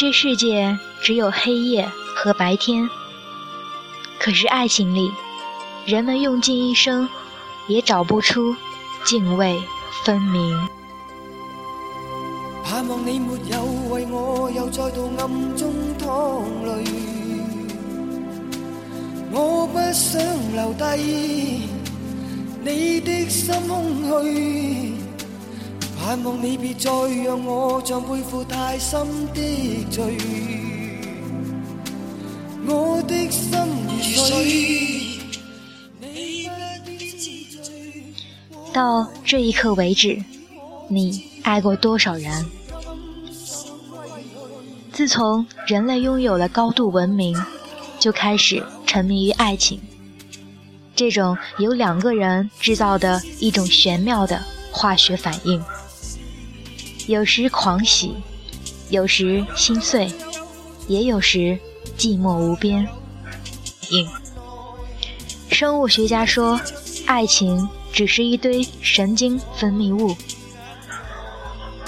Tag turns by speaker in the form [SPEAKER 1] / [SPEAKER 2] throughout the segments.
[SPEAKER 1] 这世界只有黑夜和白天，可是爱情里，人们用尽一生，也找不出泾渭分明。
[SPEAKER 2] 盼望你没有为我又再度暗中淌泪，我不想留低你的心空虚。盼望你别再让我像背负太深的罪，我的心如水。
[SPEAKER 1] 到这一刻为止，你爱过多少人？自从人类拥有了高度文明，就开始沉迷于爱情，这种由两个人制造的一种玄妙的化学反应。有时狂喜，有时心碎，也有时寂寞无边。应生物学家说，爱情只是一堆神经分泌物。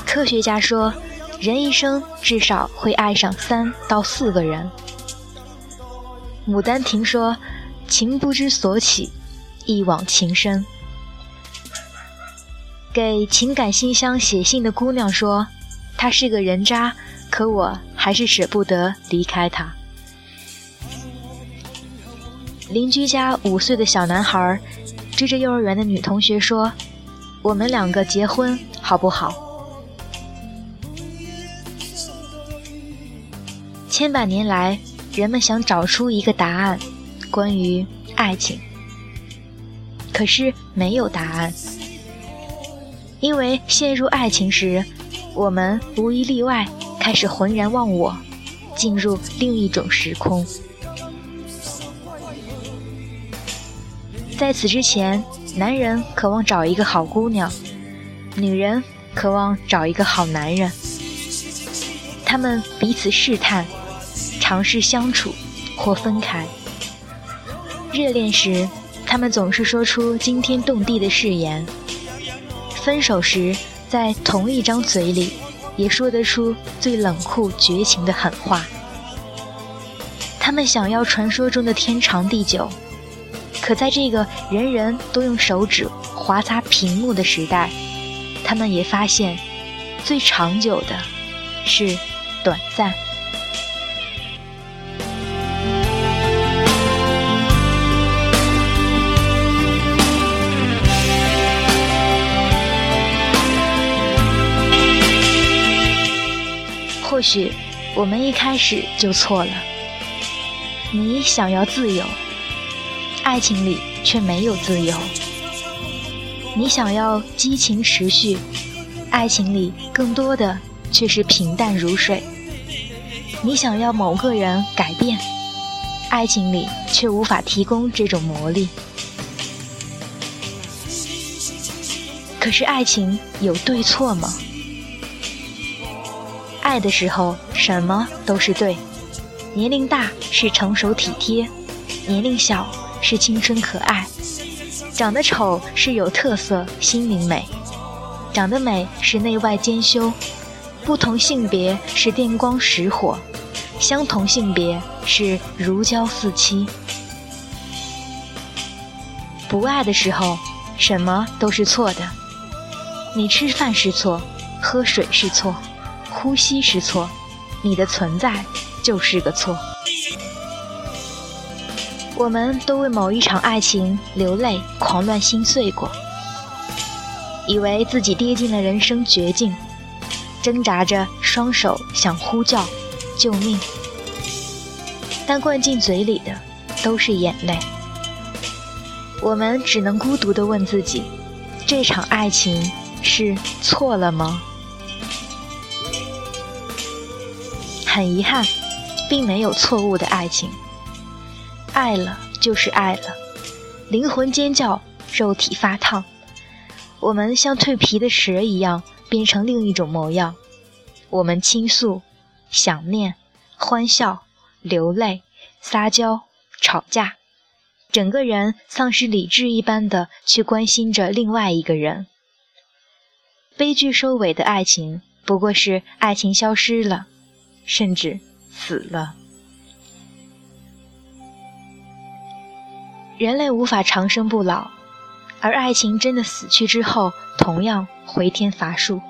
[SPEAKER 1] 科学家说，人一生至少会爱上三到四个人。牡丹亭说：“情不知所起，一往情深。”给情感信箱写信的姑娘说：“他是个人渣，可我还是舍不得离开他。”邻居家五岁的小男孩追着幼儿园的女同学说：“我们两个结婚好不好？”千百年来，人们想找出一个答案，关于爱情，可是没有答案。因为陷入爱情时，我们无一例外开始浑然忘我，进入另一种时空。在此之前，男人渴望找一个好姑娘，女人渴望找一个好男人。他们彼此试探，尝试相处或分开。热恋时，他们总是说出惊天动地的誓言。分手时，在同一张嘴里，也说得出最冷酷绝情的狠话。他们想要传说中的天长地久，可在这个人人都用手指划擦屏幕的时代，他们也发现，最长久的是短暂。许我们一开始就错了。你想要自由，爱情里却没有自由；你想要激情持续，爱情里更多的却是平淡如水；你想要某个人改变，爱情里却无法提供这种魔力。可是爱情有对错吗？爱的时候，什么都是对。年龄大是成熟体贴，年龄小是青春可爱。长得丑是有特色，心灵美；长得美是内外兼修。不同性别是电光石火，相同性别是如胶似漆。不爱的时候，什么都是错的。你吃饭是错，喝水是错。呼吸是错，你的存在就是个错。我们都为某一场爱情流泪、狂乱心碎过，以为自己跌进了人生绝境，挣扎着双手想呼叫救命，但灌进嘴里的都是眼泪。我们只能孤独地问自己：这场爱情是错了吗？很遗憾，并没有错误的爱情。爱了就是爱了，灵魂尖叫，肉体发烫。我们像蜕皮的蛇一样，变成另一种模样。我们倾诉、想念、欢笑、流泪、撒娇、吵架，整个人丧失理智一般的去关心着另外一个人。悲剧收尾的爱情，不过是爱情消失了。甚至死了。人类无法长生不老，而爱情真的死去之后，同样回天乏术。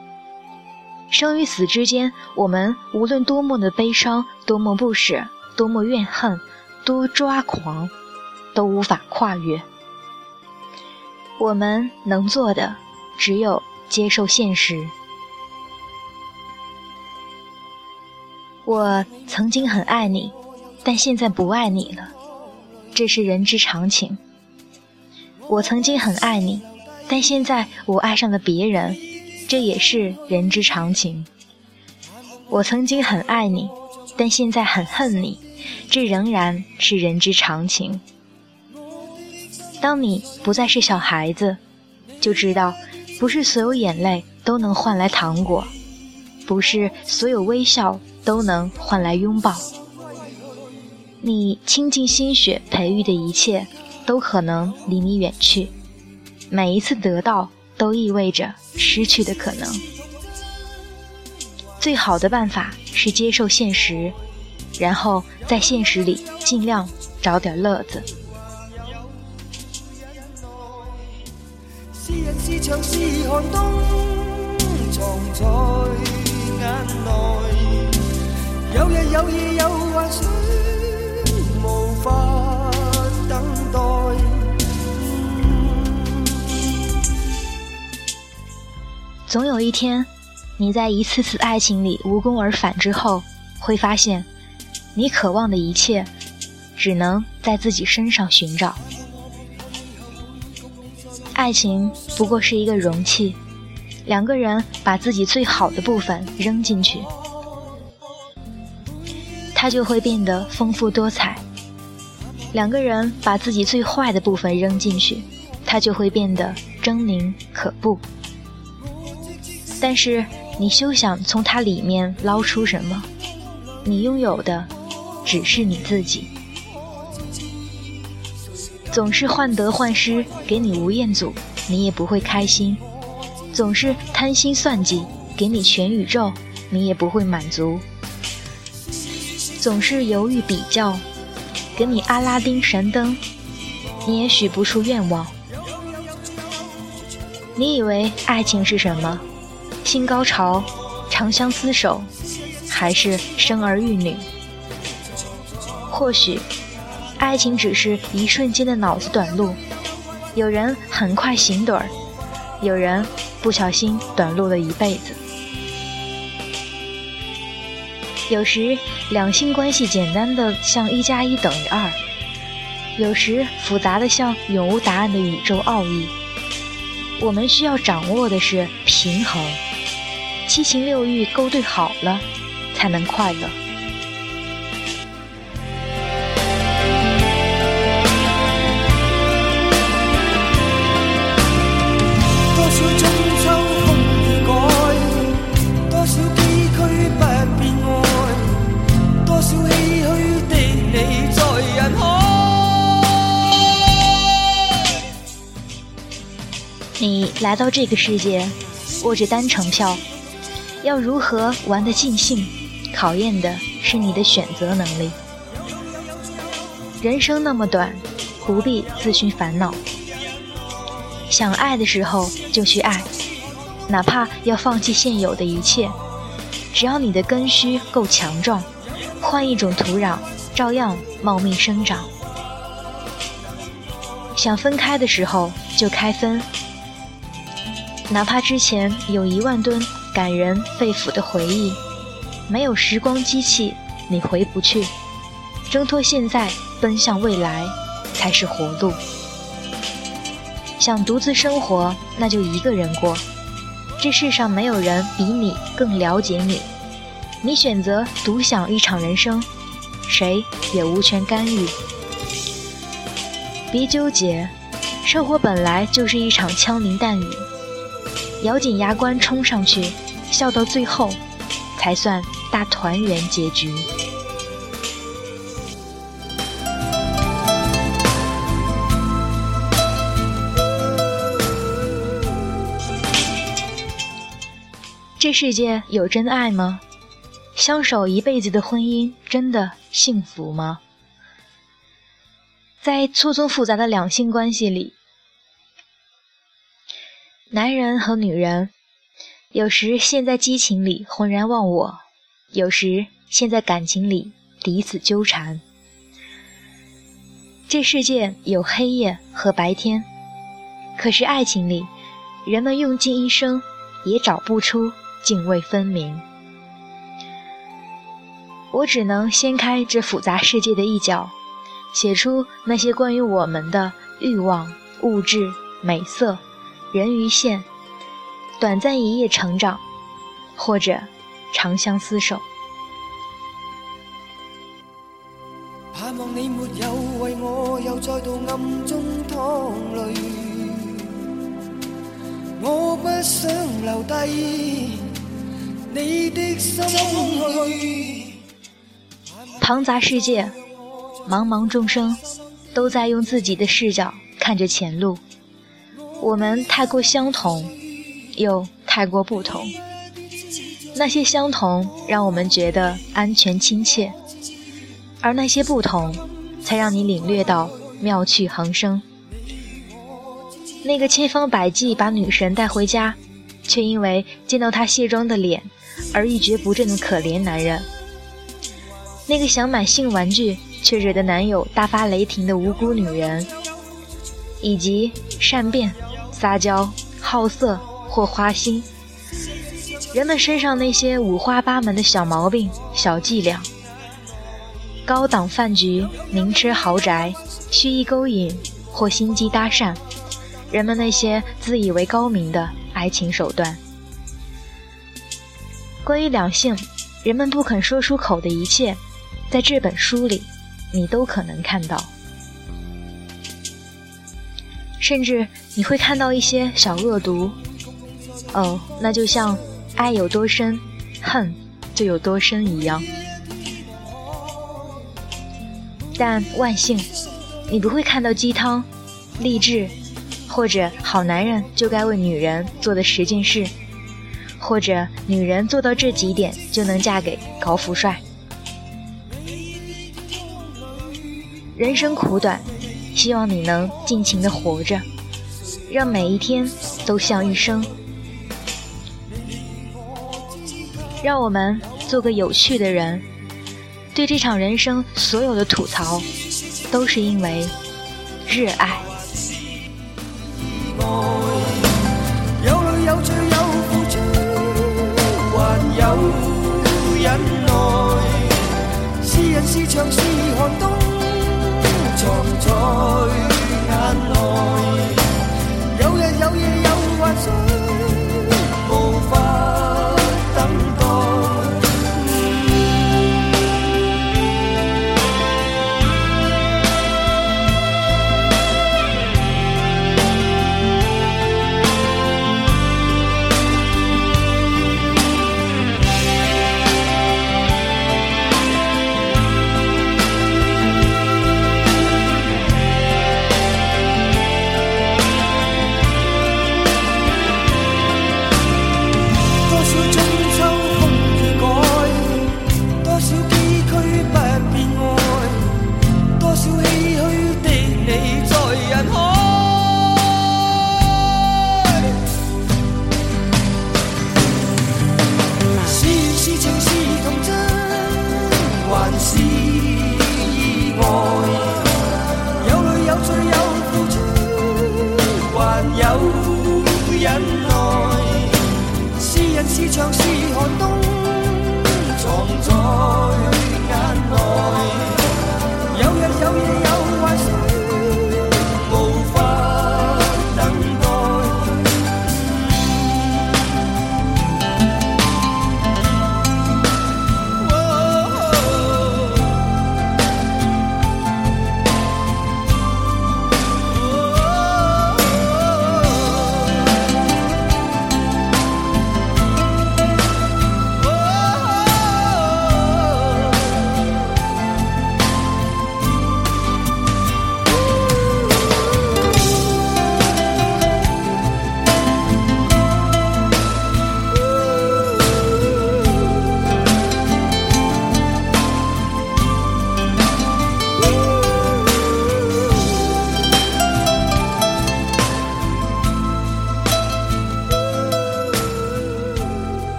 [SPEAKER 1] 生与死之间，我们无论多么的悲伤，多么不舍，多么怨恨，多抓狂，都无法跨越。我们能做的，只有接受现实。我曾经很爱你，但现在不爱你了，这是人之常情。我曾经很爱你，但现在我爱上了别人。这也是人之常情。我曾经很爱你，但现在很恨你，这仍然是人之常情。当你不再是小孩子，就知道，不是所有眼泪都能换来糖果，不是所有微笑都能换来拥抱。你倾尽心血培育的一切，都可能离你远去。每一次得到。都意味着失去的可能。最好的办法是接受现实，然后在现实里尽量找点乐子。有日有夜有幻想，无法等待。总有一天，你在一次次爱情里无功而返之后，会发现，你渴望的一切，只能在自己身上寻找。爱情不过是一个容器，两个人把自己最好的部分扔进去，它就会变得丰富多彩；两个人把自己最坏的部分扔进去，它就会变得狰狞可怖。但是你休想从它里面捞出什么，你拥有的只是你自己。总是患得患失，给你吴彦祖，你也不会开心；总是贪心算计，给你全宇宙，你也不会满足；总是犹豫比较，给你阿拉丁神灯，你也许不出愿望。你以为爱情是什么？新高潮，长相厮守，还是生儿育女？或许，爱情只是一瞬间的脑子短路。有人很快醒盹儿，有人不小心短路了一辈子。有时，两性关系简单的像一加一等于二；有时，复杂的像永无答案的宇宙奥义。我们需要掌握的是平衡。七情六欲勾兑好了，才能快乐。来到这个世界，握着单程票。要如何玩得尽兴，考验的是你的选择能力。人生那么短，不必自寻烦恼。想爱的时候就去爱，哪怕要放弃现有的一切，只要你的根须够强壮，换一种土壤，照样茂密生长。想分开的时候就开分，哪怕之前有一万吨。感人肺腑的回忆，没有时光机器，你回不去。挣脱现在，奔向未来，才是活路。想独自生活，那就一个人过。这世上没有人比你更了解你。你选择独享一场人生，谁也无权干预。别纠结，生活本来就是一场枪林弹雨。咬紧牙关冲上去，笑到最后，才算大团圆结局。这世界有真爱吗？相守一辈子的婚姻真的幸福吗？在错综复杂的两性关系里，男人和女人有时陷在激情里浑然忘我，有时陷在感情里彼此纠缠。这世界有黑夜和白天，可是爱情里，人们用尽一生也找不出泾渭分明。我只能掀开这复杂世界的一角，写出那些关于我们的欲望、物质、美色、人鱼线，短暂一夜成长，或者长相厮守。
[SPEAKER 2] 盼望你没有为我又再度暗中淌泪，我不想留低你的心去。
[SPEAKER 1] 庞杂世界，茫茫众生，都在用自己的视角看着前路。我们太过相同，又太过不同。那些相同让我们觉得安全亲切，而那些不同，才让你领略到妙趣横生。那个千方百计把女神带回家，却因为见到她卸妆的脸而一蹶不振的可怜男人。那个想买性玩具却惹得男友大发雷霆的无辜女人，以及善变、撒娇、好色或花心，人们身上那些五花八门的小毛病、小伎俩，高档饭局、名车豪宅、蓄意勾引或心机搭讪，人们那些自以为高明的爱情手段，关于两性，人们不肯说出口的一切。在这本书里，你都可能看到，甚至你会看到一些小恶毒。哦，那就像爱有多深，恨就有多深一样。但万幸，你不会看到鸡汤、励志，或者好男人就该为女人做的十件事，或者女人做到这几点就能嫁给高富帅。人生苦短，希望你能尽情的活着，让每一天都像一生。让我们做个有趣的人，对这场人生所有的吐槽，都是因为热爱。有泪有罪有付出，还有忍耐。